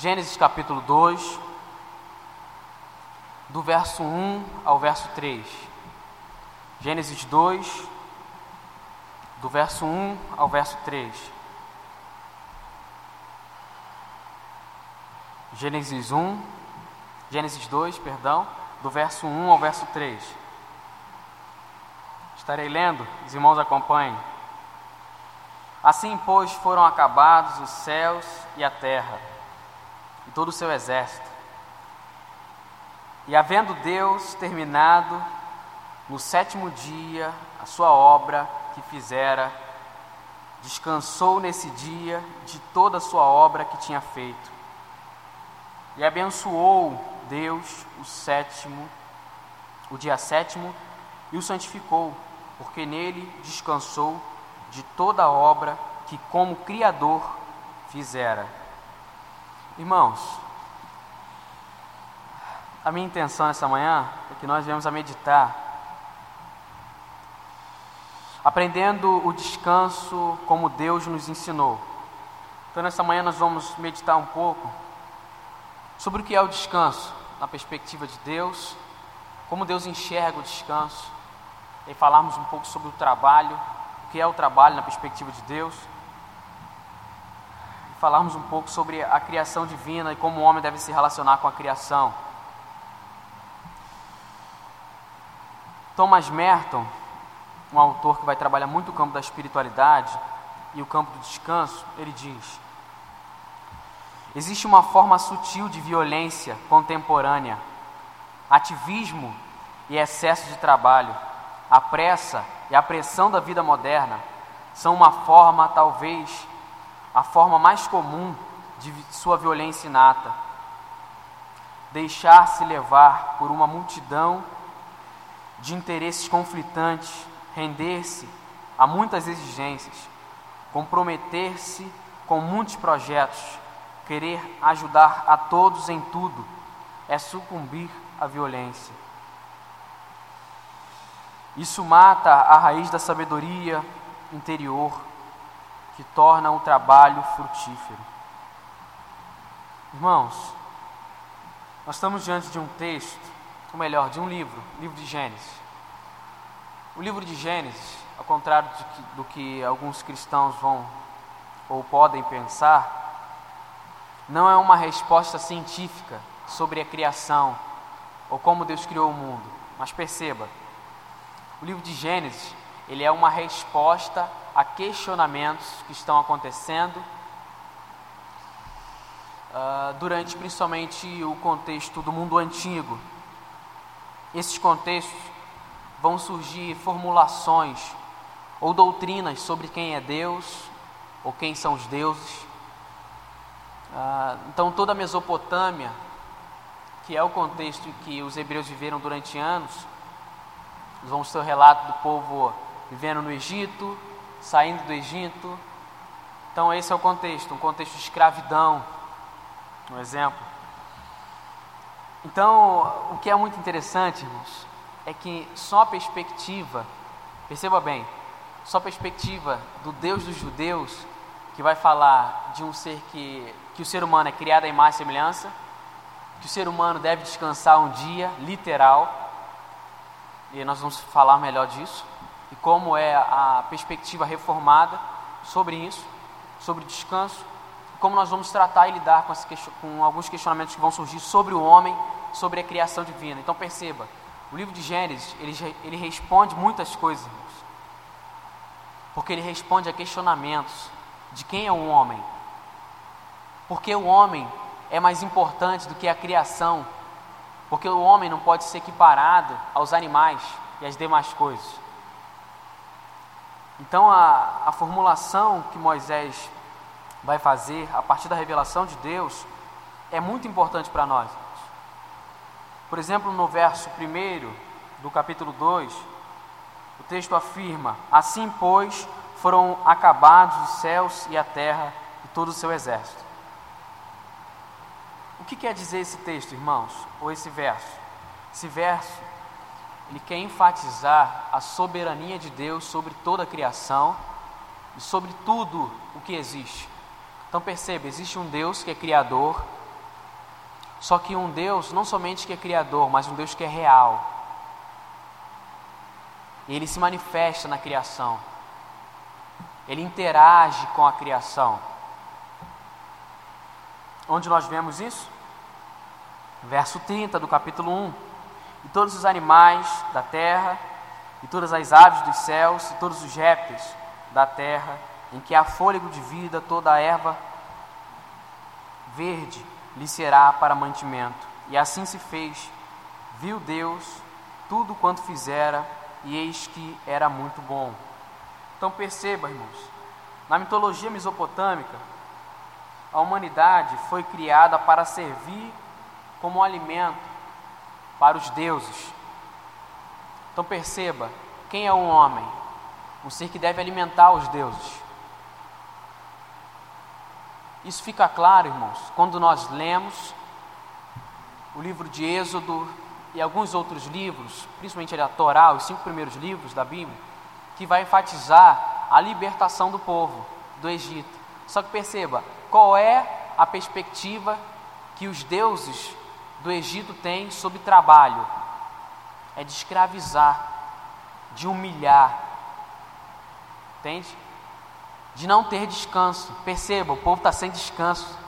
Gênesis capítulo 2, do verso 1 ao verso 3. Gênesis 2, do verso 1 ao verso 3. Gênesis 1, Gênesis 2, perdão, do verso 1 ao verso 3. Estarei lendo, os irmãos acompanhem. Assim, pois, foram acabados os céus e a terra, e todo o seu exército. E havendo Deus terminado no sétimo dia a sua obra que fizera, descansou nesse dia de toda a sua obra que tinha feito. E abençoou Deus o sétimo, o dia sétimo, e o santificou, porque nele descansou de toda a obra que como Criador fizera. Irmãos, a minha intenção essa manhã é que nós viemos a meditar, aprendendo o descanso como Deus nos ensinou. Então, nessa manhã, nós vamos meditar um pouco sobre o que é o descanso na perspectiva de Deus, como Deus enxerga o descanso, e falarmos um pouco sobre o trabalho, o que é o trabalho na perspectiva de Deus, falarmos um pouco sobre a criação divina e como o homem deve se relacionar com a criação. Thomas Merton, um autor que vai trabalhar muito o campo da espiritualidade e o campo do descanso, ele diz: Existe uma forma sutil de violência contemporânea, ativismo e excesso de trabalho, a pressa e a pressão da vida moderna são uma forma, talvez, a forma mais comum de sua violência inata. Deixar-se levar por uma multidão de interesses conflitantes, render-se a muitas exigências, comprometer-se com muitos projetos, querer ajudar a todos em tudo, é sucumbir à violência. Isso mata a raiz da sabedoria interior, que torna o trabalho frutífero. Irmãos, nós estamos diante de um texto ou melhor, de um livro, livro de Gênesis. O livro de Gênesis, ao contrário que, do que alguns cristãos vão ou podem pensar, não é uma resposta científica sobre a criação ou como Deus criou o mundo. Mas perceba, o livro de Gênesis, ele é uma resposta a questionamentos que estão acontecendo uh, durante principalmente o contexto do mundo antigo, esses contextos vão surgir formulações ou doutrinas sobre quem é Deus ou quem são os deuses. Ah, então, toda a Mesopotâmia, que é o contexto que os hebreus viveram durante anos, vamos ter o relato do povo vivendo no Egito, saindo do Egito. Então, esse é o contexto, um contexto de escravidão, um exemplo. Então, o que é muito interessante, irmãos, é que só a perspectiva, perceba bem, só a perspectiva do Deus dos judeus, que vai falar de um ser que, que o ser humano é criado à imagem e semelhança, que o ser humano deve descansar um dia, literal, e nós vamos falar melhor disso, e como é a perspectiva reformada sobre isso, sobre descanso, como nós vamos tratar e lidar com, com alguns questionamentos que vão surgir sobre o homem, sobre a criação divina. Então perceba, o livro de Gênesis, ele, ele responde muitas coisas, irmãos. Porque ele responde a questionamentos de quem é o homem. Porque o homem é mais importante do que a criação. Porque o homem não pode ser equiparado aos animais e às demais coisas. Então a, a formulação que Moisés vai fazer a partir da revelação de Deus é muito importante para nós. Por exemplo, no verso 1 do capítulo 2, o texto afirma: Assim, pois, foram acabados os céus e a terra e todo o seu exército. O que quer dizer esse texto, irmãos? Ou esse verso? Esse verso, ele quer enfatizar a soberania de Deus sobre toda a criação e sobre tudo o que existe. Então perceba, existe um Deus que é criador, Só que um Deus não somente que é criador, mas um Deus que é real. Ele se manifesta na criação. Ele interage com a criação. Onde nós vemos isso? Verso 30 do capítulo 1. E todos os animais da terra, e todas as aves dos céus, e todos os répteis da terra, em que há fôlego de vida, toda a erva verde lhe será para mantimento. E assim se fez. Viu Deus tudo quanto fizera, e eis que era muito bom. Então perceba, irmãos, na mitologia mesopotâmica, a humanidade foi criada para servir como alimento para os deuses. Então perceba, quem é o homem? Um ser que deve alimentar os deuses. Isso fica claro, irmãos, quando nós lemos o livro de Êxodo e alguns outros livros, principalmente a Torá, os cinco primeiros livros da Bíblia, que vai enfatizar a libertação do povo do Egito. Só que perceba, qual é a perspectiva que os deuses do Egito têm sobre trabalho? É de escravizar, de humilhar. Entende? De não ter descanso. Perceba, o povo está sem descanso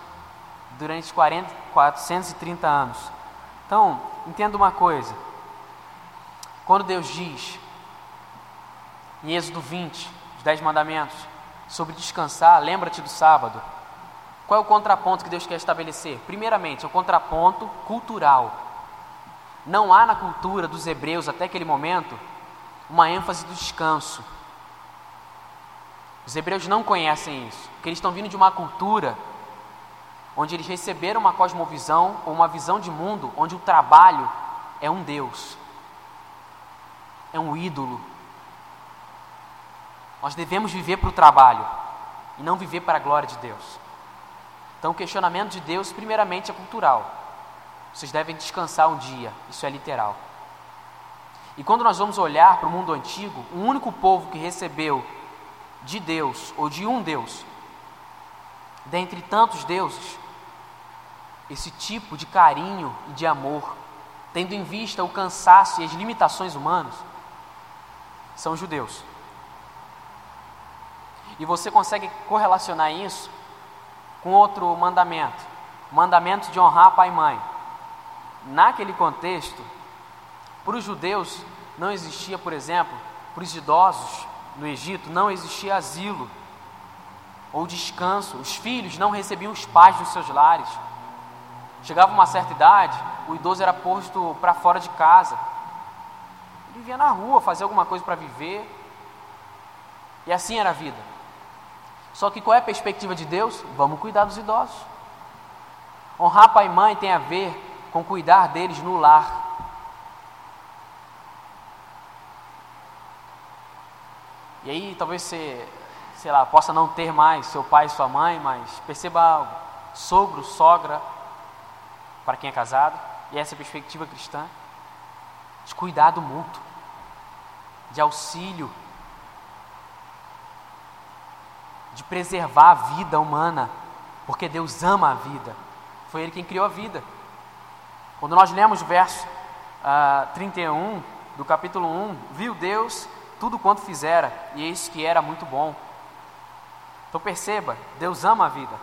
durante 40, 430 anos. Então, entenda uma coisa. Quando Deus diz em Êxodo 20, os Dez Mandamentos, sobre descansar, lembra-te do sábado. Qual é o contraponto que Deus quer estabelecer? Primeiramente, é o contraponto cultural. Não há na cultura dos hebreus até aquele momento uma ênfase do descanso. Os hebreus não conhecem isso, porque eles estão vindo de uma cultura onde eles receberam uma cosmovisão ou uma visão de mundo onde o trabalho é um Deus, é um ídolo, nós devemos viver para o trabalho e não viver para a glória de Deus. Então, o questionamento de Deus, primeiramente, é cultural. Vocês devem descansar um dia, isso é literal. E quando nós vamos olhar para o mundo antigo, o único povo que recebeu de Deus, ou de um Deus, dentre tantos deuses, esse tipo de carinho e de amor, tendo em vista o cansaço e as limitações humanas, são os judeus. E você consegue correlacionar isso com outro mandamento, mandamento de honrar pai e mãe. Naquele contexto, para os judeus não existia, por exemplo, para os idosos no Egito não existia asilo ou descanso. Os filhos não recebiam os pais dos seus lares. Chegava uma certa idade, o idoso era posto para fora de casa. Ele vivia na rua, fazia alguma coisa para viver. E assim era a vida. Só que qual é a perspectiva de Deus? Vamos cuidar dos idosos. Honrar pai e mãe tem a ver com cuidar deles no lar. E aí talvez você, sei lá, possa não ter mais seu pai e sua mãe, mas perceba algo. Sogro, sogra, para quem é casado, e essa é a perspectiva cristã, de cuidado mútuo, de auxílio de preservar a vida humana, porque Deus ama a vida. Foi Ele quem criou a vida. Quando nós lemos o verso uh, ah, 31 do capítulo 1, viu Deus tudo quanto fizera, e eis que era muito bom. Então perceba, Deus ama a vida.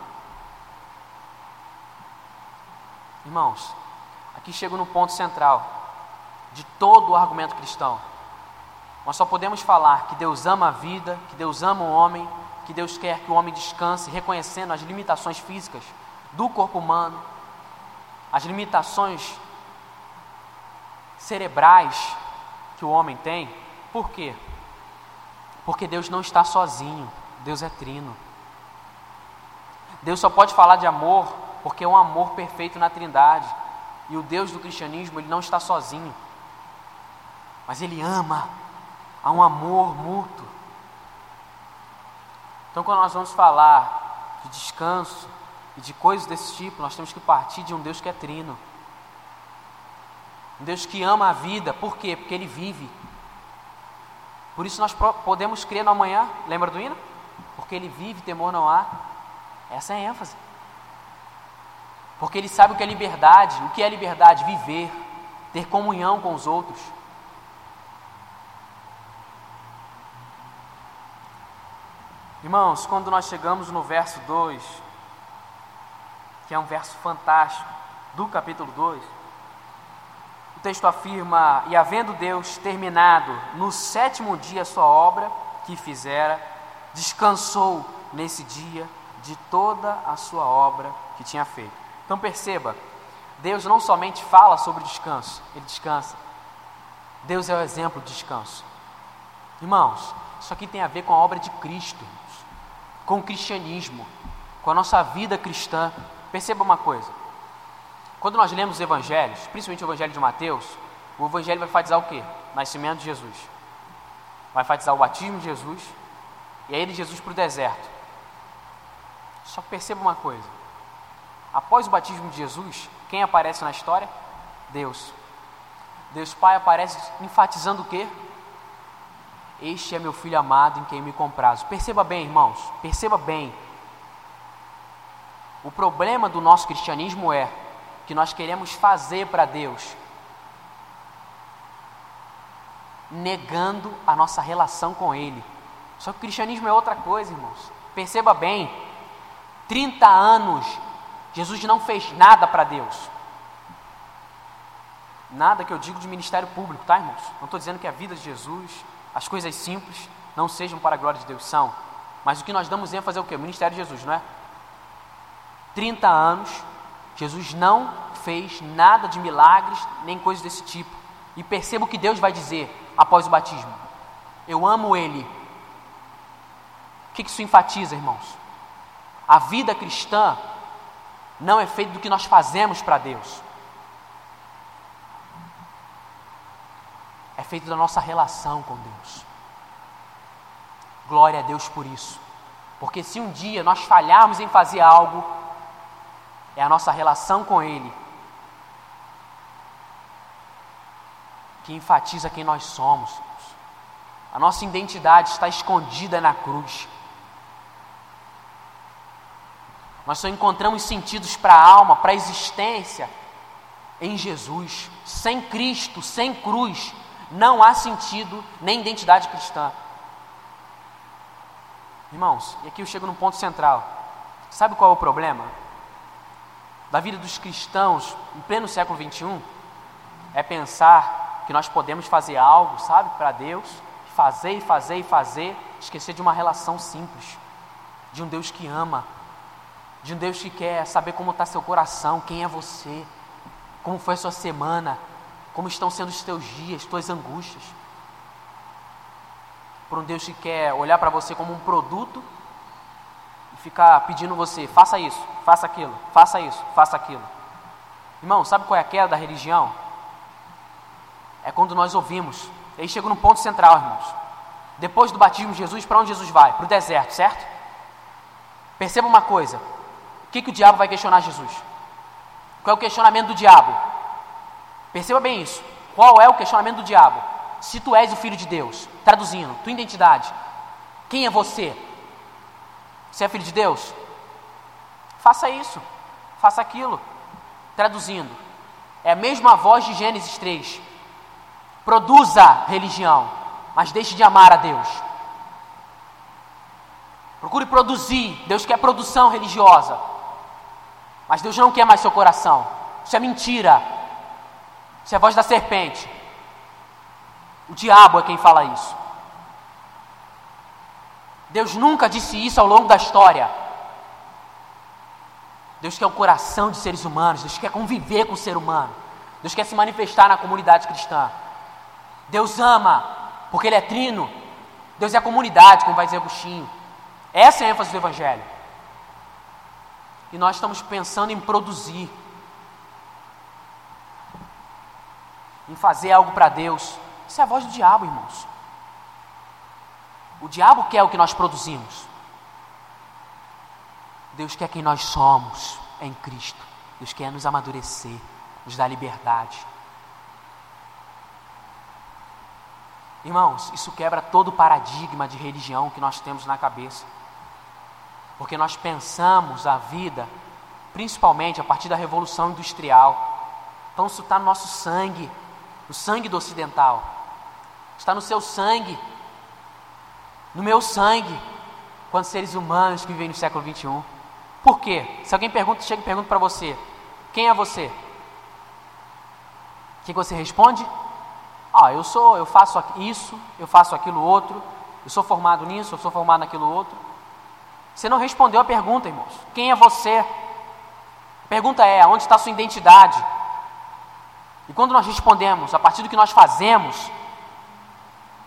Irmãos, aqui chego no ponto central de todo o argumento cristão. Nós só podemos falar que Deus ama a vida, que Deus ama o homem, que Deus quer que o homem descanse, reconhecendo as limitações físicas do corpo humano, as limitações cerebrais que o homem tem. Por quê? Porque Deus não está sozinho, Deus é trino. Deus só pode falar de amor porque é um amor perfeito na Trindade. E o Deus do cristianismo, ele não está sozinho. Mas ele ama. Há um amor mútuo. Então, quando nós vamos falar de descanso e de coisas desse tipo, nós temos que partir de um Deus que é trino. Um Deus que ama a vida, por quê? Porque Ele vive. Por isso nós podemos crer no amanhã, lembra do hino? Porque Ele vive, temor não há. Essa é a ênfase. Porque ele sabe o que é liberdade, o que é liberdade? Viver, ter comunhão com os outros. Irmãos, quando nós chegamos no verso 2, que é um verso fantástico, do capítulo 2, o texto afirma: E havendo Deus terminado no sétimo dia a sua obra que fizera, descansou nesse dia de toda a sua obra que tinha feito. Então perceba, Deus não somente fala sobre descanso, ele descansa. Deus é o exemplo de descanso. Irmãos, isso aqui tem a ver com a obra de Cristo, com o cristianismo, com a nossa vida cristã. Perceba uma coisa: quando nós lemos os evangelhos, principalmente o evangelho de Mateus, o evangelho vai enfatizar o quê? Nascimento de Jesus. Vai enfatizar o batismo de Jesus e aí de Jesus para o deserto. Só perceba uma coisa: após o batismo de Jesus, quem aparece na história? Deus. Deus Pai aparece enfatizando o quê? Este é meu filho amado em quem me comprazo. Perceba bem, irmãos, perceba bem. O problema do nosso cristianismo é que nós queremos fazer para Deus, negando a nossa relação com Ele. Só que o cristianismo é outra coisa, irmãos. Perceba bem: 30 anos, Jesus não fez nada para Deus. Nada que eu digo de ministério público, tá, irmãos? Não estou dizendo que a vida de Jesus, as coisas simples, não sejam para a glória de Deus, são. Mas o que nós damos ênfase é o que? O ministério de Jesus, não é? 30 anos, Jesus não fez nada de milagres, nem coisas desse tipo. E perceba o que Deus vai dizer após o batismo: Eu amo Ele. O que isso enfatiza, irmãos? A vida cristã não é feita do que nós fazemos para Deus, é feita da nossa relação com Deus. Glória a Deus por isso. Porque se um dia nós falharmos em fazer algo, é a nossa relação com Ele que enfatiza quem nós somos. A nossa identidade está escondida na cruz. Nós só encontramos sentidos para a alma, para a existência em Jesus. Sem Cristo, sem cruz, não há sentido nem identidade cristã. Irmãos, e aqui eu chego num ponto central. Sabe qual é o problema? da vida dos cristãos em pleno século XXI é pensar que nós podemos fazer algo, sabe, para Deus, fazer e fazer e fazer, esquecer de uma relação simples, de um Deus que ama, de um Deus que quer saber como está seu coração, quem é você, como foi a sua semana, como estão sendo os teus dias, tuas angústias. Por um Deus que quer olhar para você como um produto ficar pedindo você, faça isso, faça aquilo, faça isso, faça aquilo. Irmão, sabe qual é a queda da religião? É quando nós ouvimos. E aí chega no ponto central, irmãos. Depois do batismo de Jesus, para onde Jesus vai? Para o deserto, certo? Perceba uma coisa: o que, que o diabo vai questionar Jesus? Qual é o questionamento do diabo? Perceba bem isso. Qual é o questionamento do diabo? Se tu és o filho de Deus, traduzindo, tua identidade, quem é você? Você é filho de Deus? Faça isso, faça aquilo. Traduzindo, é a mesma voz de Gênesis 3. Produza religião, mas deixe de amar a Deus. Procure produzir. Deus quer produção religiosa. Mas Deus não quer mais seu coração. Isso é mentira. Isso é a voz da serpente. O diabo é quem fala isso. Deus nunca disse isso ao longo da história. Deus quer o coração de seres humanos, Deus quer conviver com o ser humano, Deus quer se manifestar na comunidade cristã. Deus ama, porque Ele é trino. Deus é a comunidade, como vai dizer Agostinho. Essa é a ênfase do Evangelho. E nós estamos pensando em produzir, em fazer algo para Deus. Isso é a voz do diabo, irmãos. O diabo quer o que nós produzimos. Deus quer quem nós somos em Cristo. Deus quer nos amadurecer, nos dar liberdade. Irmãos, isso quebra todo o paradigma de religião que nós temos na cabeça. Porque nós pensamos a vida principalmente a partir da Revolução Industrial. Então isso está no nosso sangue, no sangue do ocidental. Está no seu sangue, no meu sangue, quanto seres humanos que vivem no século 21. Por quê? Se alguém pergunta, chega e pergunta para você, quem é você? O que você responde? Ah, eu sou, eu faço isso, eu faço aquilo outro, eu sou formado nisso, eu sou formado naquilo outro. Você não respondeu a pergunta, irmãos. Quem é você? A pergunta é: onde está sua identidade? E quando nós respondemos a partir do que nós fazemos,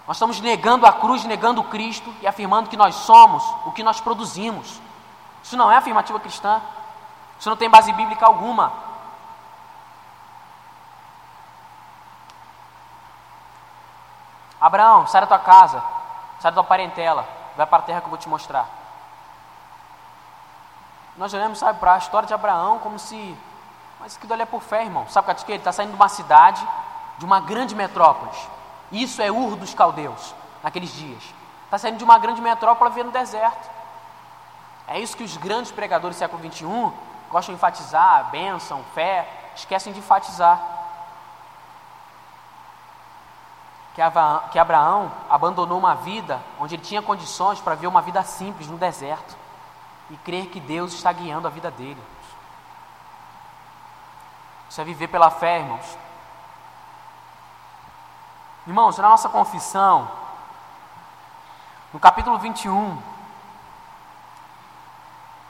nós estamos negando a cruz, negando o Cristo e afirmando que nós somos o que nós produzimos. Isso não é afirmativa cristã. Isso não tem base bíblica alguma. Abraão, sai da tua casa, sai da tua parentela, vai para a terra que eu vou te mostrar. Nós olhamos, sabe, para a história de Abraão como se mas aquilo ali é por fé, irmão. Sabe o que ele está saindo de uma cidade, de uma grande metrópole. Isso é Ur dos Caldeus, naqueles dias. Está saindo de uma grande metrópole para ver no deserto. É isso que os grandes pregadores do século XXI gostam de enfatizar, bênção, fé, esquecem de enfatizar. Que Abraão abandonou uma vida onde ele tinha condições para ver uma vida simples no deserto e crer que Deus está guiando a vida dele. Isso é viver pela fé, irmãos. Irmãos, na nossa confissão, no capítulo 21,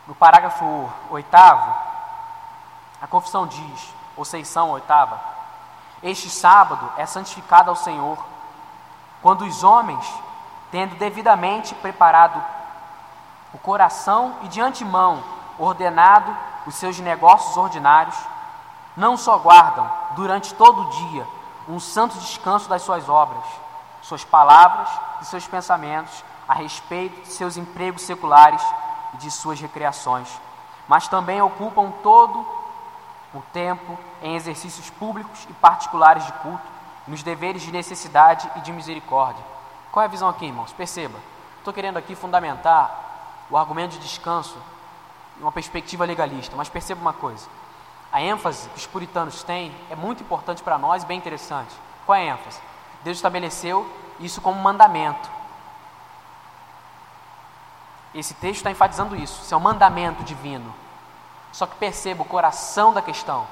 no parágrafo oitavo, a confissão diz, ou seição oitava, este sábado é santificado ao Senhor, quando os homens, tendo devidamente preparado o coração e de antemão ordenado os seus negócios ordinários, não só guardam durante todo o dia um santo descanso das suas obras, suas palavras e seus pensamentos a respeito de seus empregos seculares e de suas recreações, mas também ocupam todo o tempo em exercícios públicos e particulares de culto, nos deveres de necessidade e de misericórdia. Qual é a visão aqui, irmãos? Perceba, estou querendo aqui fundamentar o argumento de descanso em uma perspectiva legalista, mas perceba uma coisa: a ênfase que os puritanos têm é muito importante para nós bem interessante. Qual é a ênfase? Deus estabeleceu isso como mandamento. Esse texto está enfatizando isso. Isso é um mandamento divino. Só que perceba o coração da questão.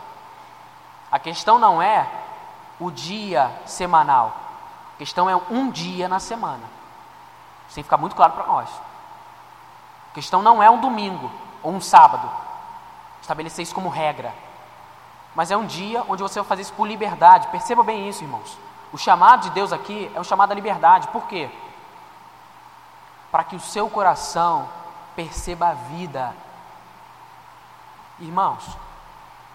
A questão não é o dia semanal. A questão é um dia na semana. Isso tem que ficar muito claro para nós. A questão não é um domingo ou um sábado. Estabelecer isso como regra mas é um dia onde você vai fazer isso por liberdade. Perceba bem isso, irmãos. O chamado de Deus aqui é um chamado à liberdade. Por quê? Para que o seu coração perceba a vida. Irmãos,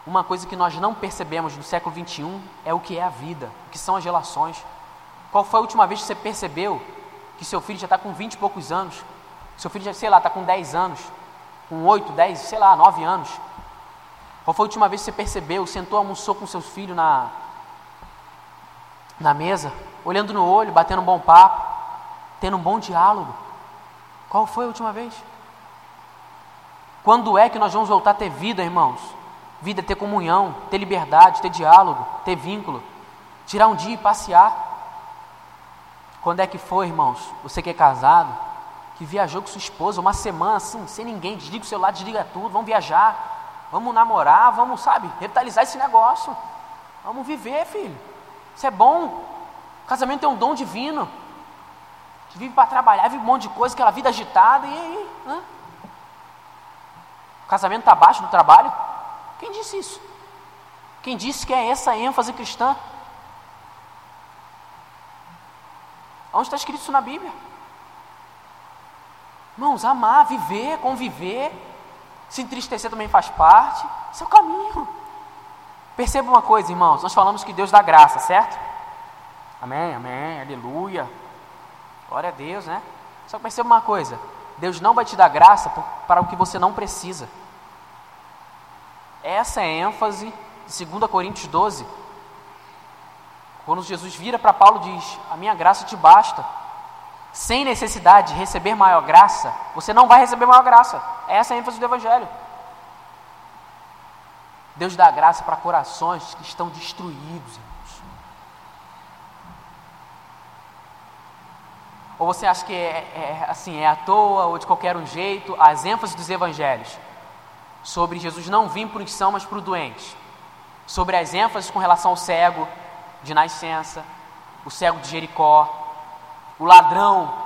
uma coisa que nós não percebemos no século 21 é o que é a vida, o que são as relações. Qual foi a última vez que você percebeu que seu filho já está com 20 e poucos anos? Seu filho já, sei lá, está com 10 anos, com 8, 10, sei lá, 9 anos. Qual foi a última vez que você percebeu, sentou, almoçou com seus filhos na, na mesa, olhando no olho, batendo um bom papo, tendo um bom diálogo? Qual foi a última vez? Quando é que nós vamos voltar a ter vida, irmãos? Vida é ter comunhão, ter liberdade, ter diálogo, ter vínculo, tirar um dia e passear. Quando é que foi, irmãos? Você que é casado, que viajou com sua esposa uma semana assim, sem ninguém, desliga o celular, desliga tudo, vamos viajar. Vamos namorar, vamos, sabe, revitalizar esse negócio. Vamos viver, filho. Isso é bom. O casamento é um dom divino. A gente vive para trabalhar, vive um monte de coisa, aquela vida agitada, e aí? Hã? O casamento está abaixo do trabalho? Quem disse isso? Quem disse que é essa ênfase cristã? Onde está escrito isso na Bíblia? Irmãos, amar, viver, conviver, se entristecer também faz parte. Esse é o caminho. Perceba uma coisa, irmãos. Nós falamos que Deus dá graça, certo? Amém, amém, aleluia. Glória a Deus, né? Só que perceba uma coisa: Deus não vai te dar graça para o que você não precisa. Essa é a ênfase de 2 Coríntios 12. Quando Jesus vira para Paulo diz: A minha graça te basta sem necessidade de receber maior graça, você não vai receber maior graça. Essa é a ênfase do Evangelho. Deus dá graça para corações que estão destruídos, irmãos. Ou você acha que é, é, assim, é à toa ou de qualquer um jeito as ênfases dos evangelhos sobre Jesus não vir por são, mas para o doente, sobre as ênfases com relação ao cego de nascença, o cego de Jericó, o ladrão.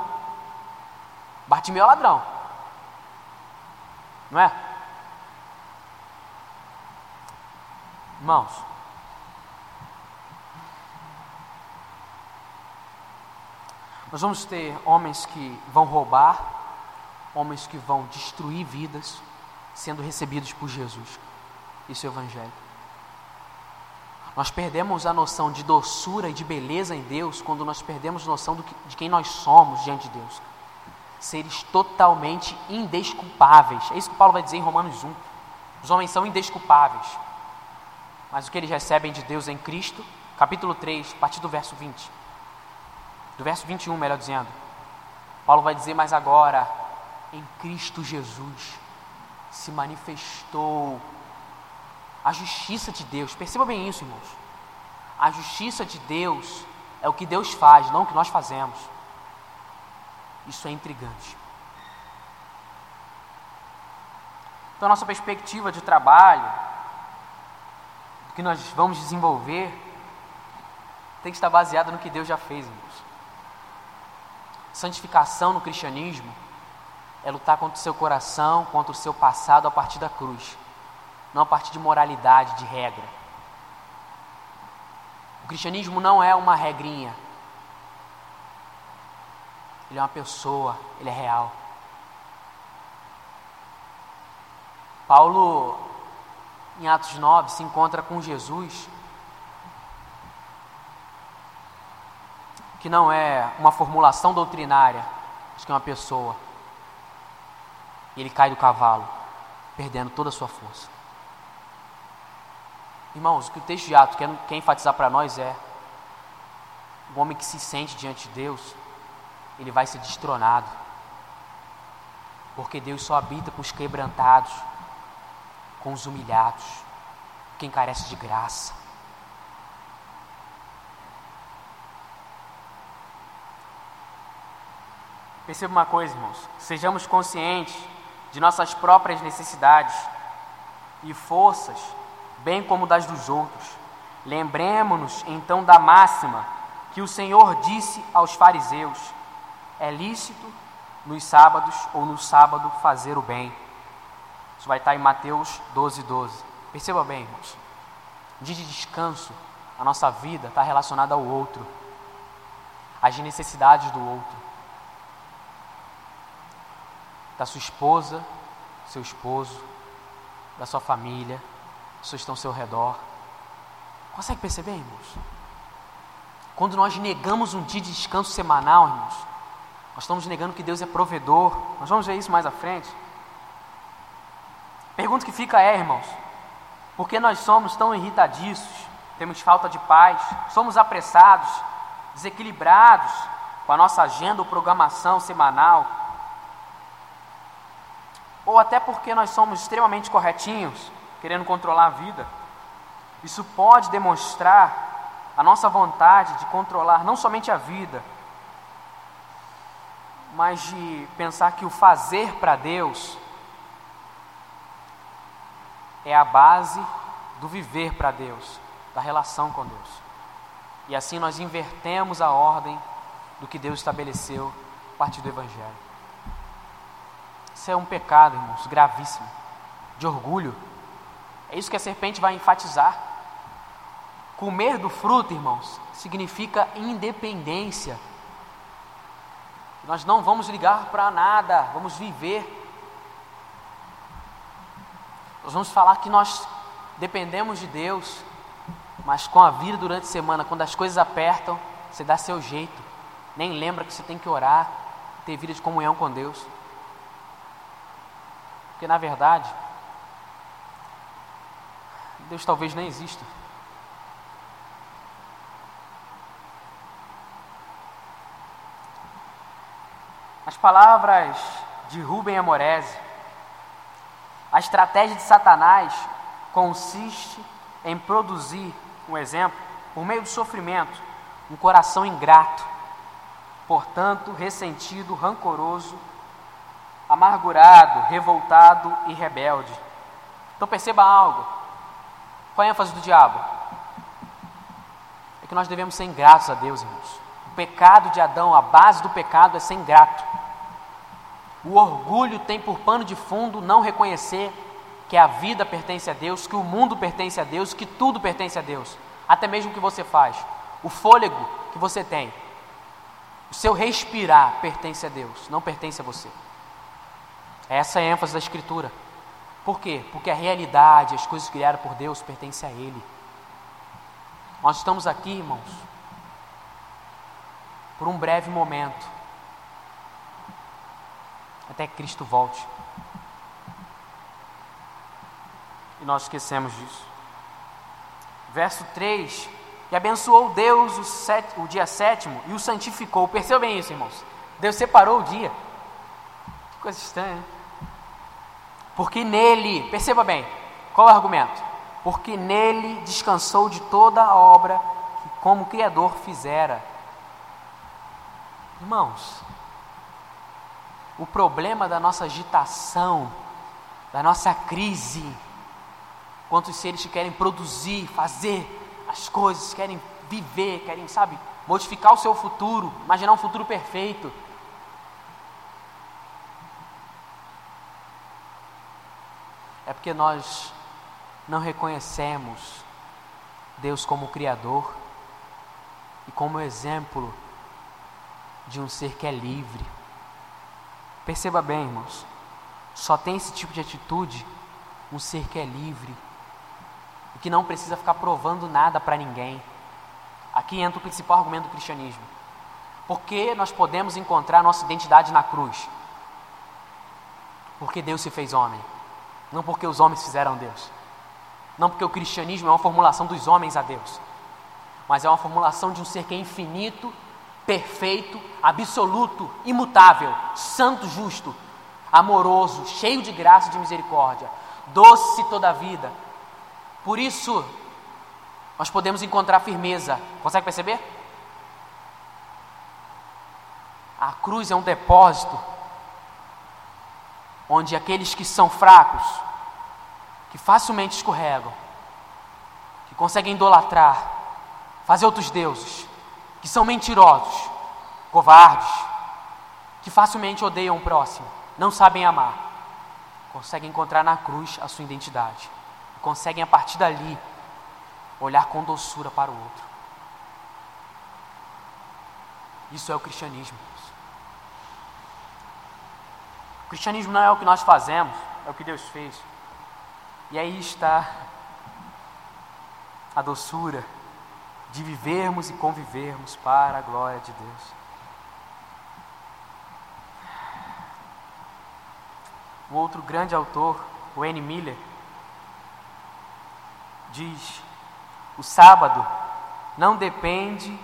Bartimeu é ladrão, não é? Irmãos, nós vamos ter homens que vão roubar, homens que vão destruir vidas, sendo recebidos por Jesus. Isso é o Evangelho. Nós perdemos a noção de doçura e de beleza em Deus quando nós perdemos a noção que, de quem nós somos diante de Deus. Seres totalmente indesculpáveis. É isso que Paulo vai dizer em Romanos 1. Os homens são indesculpáveis mas o que eles recebem de Deus em Cristo, capítulo 3, a partir do verso 20. Do verso 21, melhor dizendo. Paulo vai dizer, mas agora, em Cristo Jesus, se manifestou a justiça de Deus. Perceba bem isso, irmãos. A justiça de Deus é o que Deus faz, não o que nós fazemos. Isso é intrigante. Então, nossa perspectiva de trabalho, que nós vamos desenvolver tem que estar baseado no que Deus já fez, irmãos. Santificação no cristianismo é lutar contra o seu coração, contra o seu passado a partir da cruz, não a partir de moralidade, de regra. O cristianismo não é uma regrinha, ele é uma pessoa, ele é real. Paulo em Atos 9, se encontra com Jesus, que não é uma formulação doutrinária, mas que é uma pessoa. E ele cai do cavalo, perdendo toda a sua força. Irmãos, o que o texto de Atos quer, quer enfatizar para nós é: o homem que se sente diante de Deus, ele vai ser destronado. Porque Deus só habita com os quebrantados com os humilhados, quem carece de graça. Perceba uma coisa, irmãos: sejamos conscientes de nossas próprias necessidades e forças, bem como das dos outros. Lembremos-nos então da máxima que o Senhor disse aos fariseus: é lícito nos sábados ou no sábado fazer o bem isso vai estar em Mateus 12, 12. Perceba bem, irmãos. Dia de descanso, a nossa vida está relacionada ao outro, às necessidades do outro. Da sua esposa, seu esposo, da sua família, pessoas estão ao seu redor. Consegue perceber, irmãos? Quando nós negamos um dia de descanso semanal, irmãos, nós estamos negando que Deus é provedor. Nós vamos ver isso mais à frente. Pergunta que fica é, irmãos, por que nós somos tão irritadiços, temos falta de paz, somos apressados, desequilibrados com a nossa agenda ou programação semanal? Ou até porque nós somos extremamente corretinhos, querendo controlar a vida? Isso pode demonstrar a nossa vontade de controlar não somente a vida, mas de pensar que o fazer para Deus é a base do viver para Deus, da relação com Deus. E assim nós invertemos a ordem do que Deus estabeleceu a partir do Evangelho. Isso é um pecado, irmãos, gravíssimo, de orgulho. É isso que a serpente vai enfatizar. Comer do fruto, irmãos, significa independência. Nós não vamos ligar para nada, vamos viver nós vamos falar que nós dependemos de Deus, mas com a vida durante a semana, quando as coisas apertam, você dá seu jeito, nem lembra que você tem que orar, ter vida de comunhão com Deus. Porque na verdade, Deus talvez nem exista. As palavras de Rubem Amorese a estratégia de Satanás consiste em produzir um exemplo, por meio do sofrimento, um coração ingrato, portanto, ressentido, rancoroso, amargurado, revoltado e rebelde. Então perceba algo. Qual é a ênfase do diabo? É que nós devemos ser ingratos a Deus, irmãos. O pecado de Adão, a base do pecado é ser ingrato. O orgulho tem por pano de fundo não reconhecer que a vida pertence a Deus, que o mundo pertence a Deus, que tudo pertence a Deus, até mesmo o que você faz, o fôlego que você tem, o seu respirar pertence a Deus, não pertence a você. Essa é a ênfase da Escritura. Por quê? Porque a realidade, as coisas criadas por Deus pertencem a Ele. Nós estamos aqui, irmãos, por um breve momento, até que Cristo volte. E nós esquecemos disso. Verso 3: E abençoou Deus o, set, o dia sétimo e o santificou. Percebeu bem isso, irmãos? Deus separou o dia. Que coisa estranha, né? Porque nele, perceba bem, qual é o argumento? Porque nele descansou de toda a obra que, como Criador, fizera. Irmãos, o problema da nossa agitação, da nossa crise, Quantos seres que querem produzir, fazer as coisas, querem viver, querem, sabe, modificar o seu futuro, imaginar um futuro perfeito. Porque nós não reconhecemos Deus como Criador e como exemplo de um ser que é livre. Perceba bem, irmãos, só tem esse tipo de atitude um ser que é livre e que não precisa ficar provando nada para ninguém. Aqui entra o principal argumento do cristianismo. Porque nós podemos encontrar nossa identidade na cruz? Porque Deus se fez homem, não porque os homens fizeram Deus. Não porque o cristianismo é uma formulação dos homens a Deus, mas é uma formulação de um ser que é infinito, perfeito, absoluto, imutável, santo, justo, amoroso, cheio de graça e de misericórdia, doce toda a vida, por isso, nós podemos encontrar firmeza. Consegue perceber? A cruz é um depósito onde aqueles que são fracos, que facilmente escorregam, que conseguem idolatrar, fazer outros deuses, que são mentirosos, covardes, que facilmente odeiam o próximo, não sabem amar, conseguem encontrar na cruz a sua identidade conseguem a partir dali olhar com doçura para o outro. Isso é o cristianismo. O cristianismo não é o que nós fazemos, é o que Deus fez. E aí está a doçura de vivermos e convivermos para a glória de Deus. O outro grande autor, o N. Miller, diz: o sábado não depende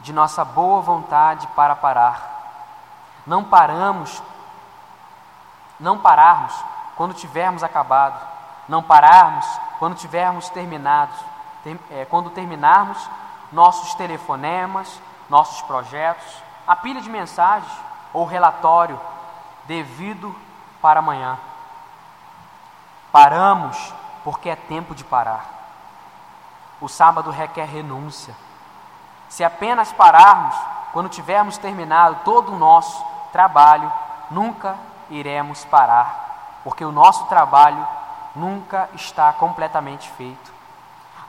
de nossa boa vontade para parar. Não paramos, não pararmos quando tivermos acabado, não pararmos quando tivermos terminado, ter, é, quando terminarmos nossos telefonemas, nossos projetos, a pilha de mensagens ou relatório devido para amanhã. Paramos porque é tempo de parar. O sábado requer renúncia. Se apenas pararmos quando tivermos terminado todo o nosso trabalho, nunca iremos parar, porque o nosso trabalho nunca está completamente feito.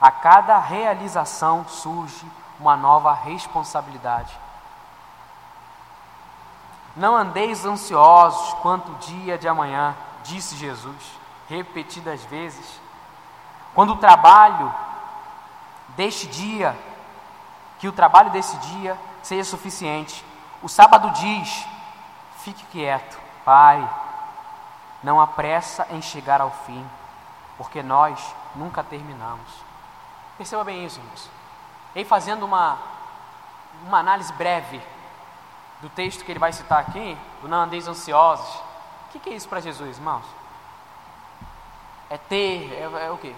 A cada realização surge uma nova responsabilidade. Não andeis ansiosos quanto o dia de amanhã, disse Jesus repetidas vezes. Quando o trabalho deste dia, que o trabalho desse dia seja suficiente. O sábado diz: fique quieto, Pai, não apressa em chegar ao fim, porque nós nunca terminamos. Perceba bem isso, irmãos. Ei, fazendo uma, uma análise breve do texto que ele vai citar aqui, do não andeis ansiosos. O que, que é isso para Jesus, irmãos? É ter, é, é o quê?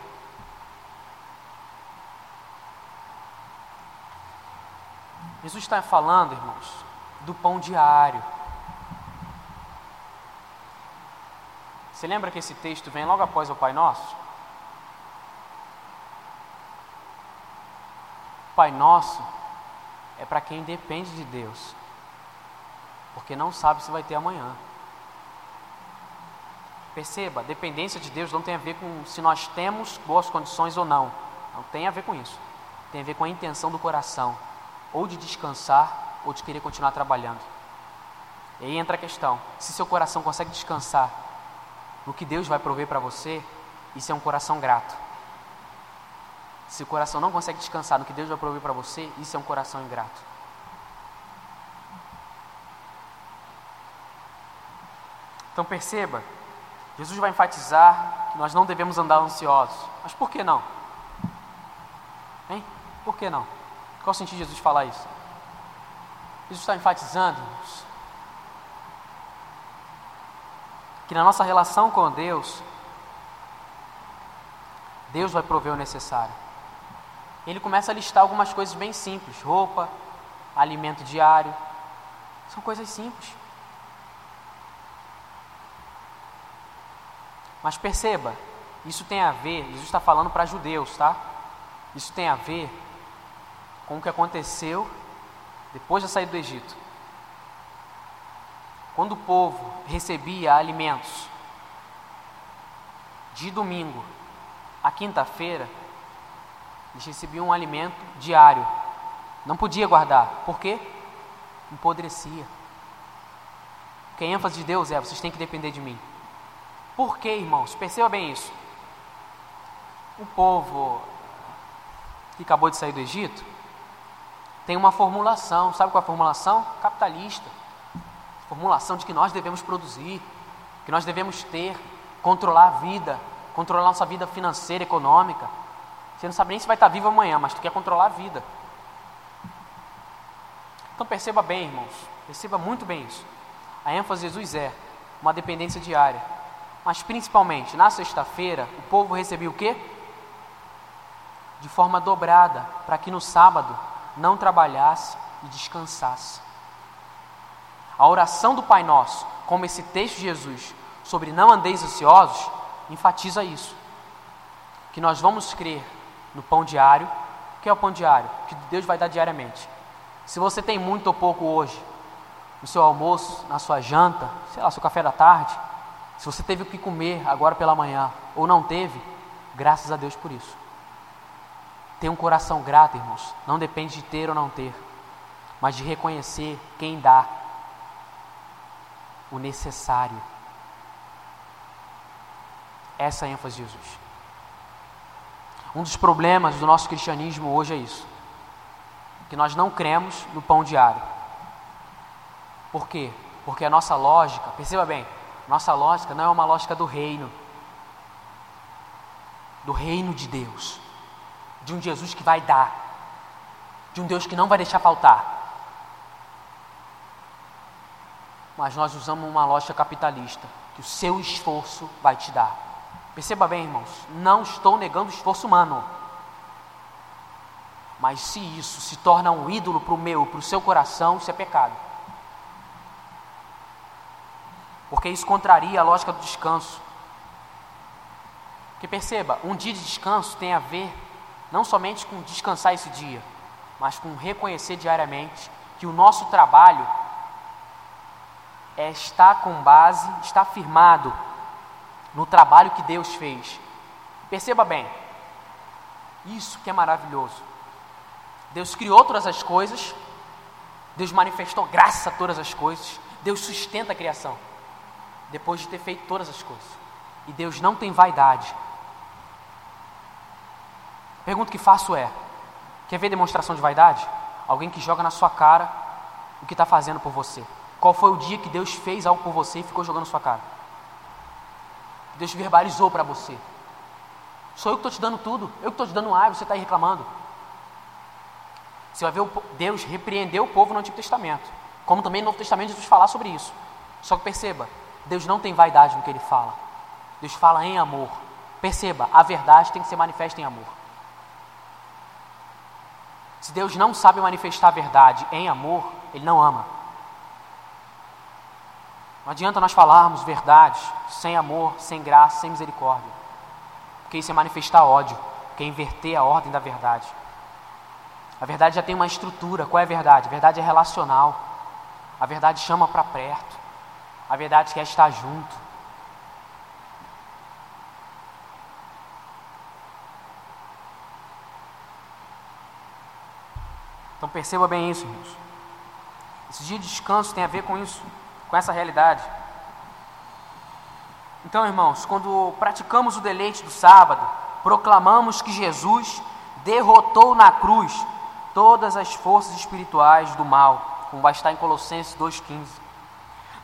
Jesus está falando, irmãos, do pão diário. Você lembra que esse texto vem logo após o Pai Nosso? Pai Nosso é para quem depende de Deus, porque não sabe se vai ter amanhã. Perceba, dependência de Deus não tem a ver com se nós temos boas condições ou não. Não tem a ver com isso. Tem a ver com a intenção do coração, ou de descansar, ou de querer continuar trabalhando. E aí entra a questão: se seu coração consegue descansar no que Deus vai prover para você, isso é um coração grato. Se o coração não consegue descansar no que Deus vai prover para você, isso é um coração ingrato. Então perceba, Jesus vai enfatizar que nós não devemos andar ansiosos. Mas por que não? Hein? Por que não? Qual o sentido de Jesus falar isso? Jesus está enfatizando que na nossa relação com Deus, Deus vai prover o necessário ele começa a listar algumas coisas bem simples: roupa, alimento diário. São coisas simples. Mas perceba, isso tem a ver, Jesus está falando para judeus, tá? Isso tem a ver com o que aconteceu depois da saída do Egito. Quando o povo recebia alimentos de domingo a quinta-feira, eles recebiam um alimento diário. Não podia guardar. Por quê? Empodrecia. Porque a ênfase de Deus é: vocês têm que depender de mim. Por quê, irmãos? Perceba bem isso. O povo que acabou de sair do Egito tem uma formulação. Sabe qual é a formulação? Capitalista. Formulação de que nós devemos produzir, que nós devemos ter, controlar a vida, controlar a nossa vida financeira, econômica. Você não sabe nem se vai estar vivo amanhã, mas tu quer controlar a vida. Então perceba bem, irmãos, perceba muito bem isso. A ênfase de Jesus é uma dependência diária. Mas principalmente na sexta-feira, o povo recebia o quê? De forma dobrada, para que no sábado não trabalhasse e descansasse. A oração do Pai Nosso, como esse texto de Jesus sobre não andeis ansiosos, enfatiza isso. Que nós vamos crer no pão diário. Que é o pão diário? Que Deus vai dar diariamente. Se você tem muito ou pouco hoje, no seu almoço, na sua janta, sei lá, seu café da tarde, se você teve o que comer agora pela manhã ou não teve, graças a Deus por isso. Ter um coração grato, irmãos, não depende de ter ou não ter, mas de reconhecer quem dá o necessário. Essa é a ênfase de Jesus. Um dos problemas do nosso cristianismo hoje é isso. Que nós não cremos no pão diário. Por quê? Porque a nossa lógica, perceba bem, nossa lógica não é uma lógica do reino. Do reino de Deus. De um Jesus que vai dar. De um Deus que não vai deixar faltar. Mas nós usamos uma lógica capitalista, que o seu esforço vai te dar. Perceba bem, irmãos, não estou negando o esforço humano. Mas se isso se torna um ídolo para o meu, para o seu coração, isso é pecado. Porque isso contraria a lógica do descanso. Porque perceba, um dia de descanso tem a ver não somente com descansar esse dia, mas com reconhecer diariamente que o nosso trabalho é, está com base, está firmado no trabalho que Deus fez. Perceba bem, isso que é maravilhoso. Deus criou todas as coisas, Deus manifestou graça a todas as coisas, Deus sustenta a criação, depois de ter feito todas as coisas. E Deus não tem vaidade. A pergunta que faço é: quer ver demonstração de vaidade? Alguém que joga na sua cara o que está fazendo por você. Qual foi o dia que Deus fez algo por você e ficou jogando sua cara? Deus verbalizou para você. Sou eu que estou te dando tudo, eu que estou te dando ar, você está aí reclamando. Você vai ver Deus repreendeu o povo no Antigo Testamento, como também no Novo Testamento Jesus falar sobre isso. Só que perceba, Deus não tem vaidade no que ele fala. Deus fala em amor. Perceba, a verdade tem que ser manifesta em amor. Se Deus não sabe manifestar a verdade em amor, Ele não ama. Não adianta nós falarmos verdades sem amor, sem graça, sem misericórdia. Porque isso é manifestar ódio, que é inverter a ordem da verdade. A verdade já tem uma estrutura. Qual é a verdade? A verdade é relacional. A verdade chama para perto. A verdade quer estar junto. Então perceba bem isso, irmãos. Esse dia de descanso tem a ver com isso, com essa realidade. Então, irmãos, quando praticamos o deleite do sábado, proclamamos que Jesus derrotou na cruz todas as forças espirituais do mal, como vai estar em Colossenses 2,15.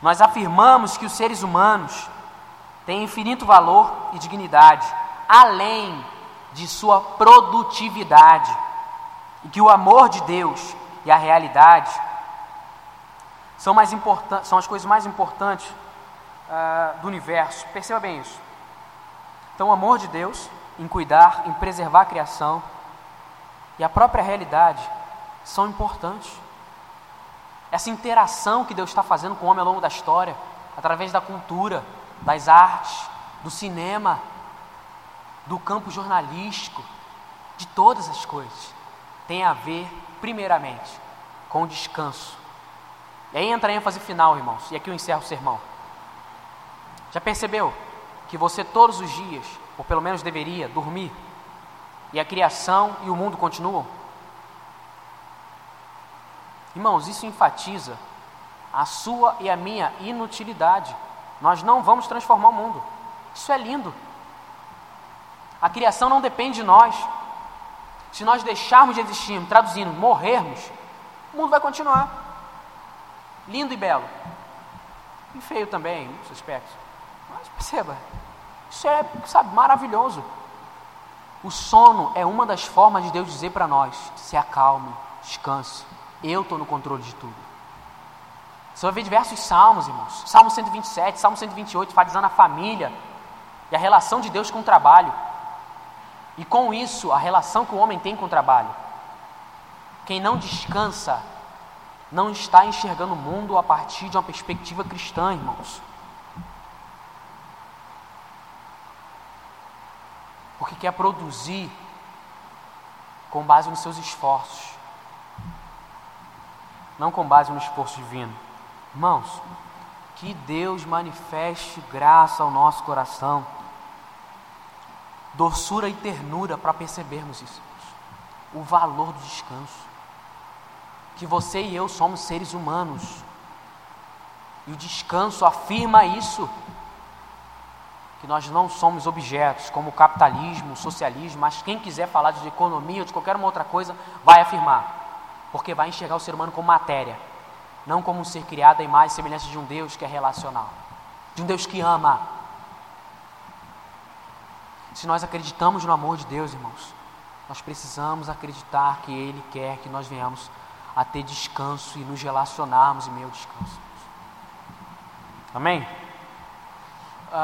Nós afirmamos que os seres humanos têm infinito valor e dignidade, além de sua produtividade e que o amor de Deus e a realidade são, mais importantes, são as coisas mais importantes uh, do universo. Perceba bem isso. Então, o amor de Deus em cuidar, em preservar a criação e a própria realidade são importantes. Essa interação que Deus está fazendo com o homem ao longo da história, através da cultura, das artes, do cinema, do campo jornalístico, de todas as coisas tem a ver, primeiramente, com o descanso. E aí entra a ênfase final, irmãos, e aqui eu encerro o sermão. Já percebeu que você todos os dias, ou pelo menos deveria, dormir, e a criação e o mundo continuam? Irmãos, isso enfatiza a sua e a minha inutilidade. Nós não vamos transformar o mundo. Isso é lindo. A criação não depende de nós, se nós deixarmos de existir, traduzindo, morrermos, o mundo vai continuar. Lindo e belo. E feio também, em muitos aspectos. Mas perceba, isso é, sabe, maravilhoso. O sono é uma das formas de Deus dizer para nós: se acalme, descanse. Eu estou no controle de tudo. Você vai ver diversos salmos, irmãos. Salmo 127, Salmo 128, enfatizando a família e a relação de Deus com o trabalho. E com isso, a relação que o homem tem com o trabalho. Quem não descansa não está enxergando o mundo a partir de uma perspectiva cristã, irmãos. Porque quer produzir com base nos seus esforços, não com base no esforço divino. Irmãos, que Deus manifeste graça ao nosso coração doçura e ternura para percebermos isso. O valor do descanso. Que você e eu somos seres humanos. E o descanso afirma isso. Que nós não somos objetos, como o capitalismo, o socialismo, mas quem quiser falar de economia ou de qualquer uma outra coisa, vai afirmar. Porque vai enxergar o ser humano como matéria, não como um ser criado à imagem e semelhança de um Deus que é relacional, de um Deus que ama, se nós acreditamos no amor de Deus, irmãos, nós precisamos acreditar que Ele quer que nós venhamos a ter descanso e nos relacionarmos em meio ao descanso. Amém?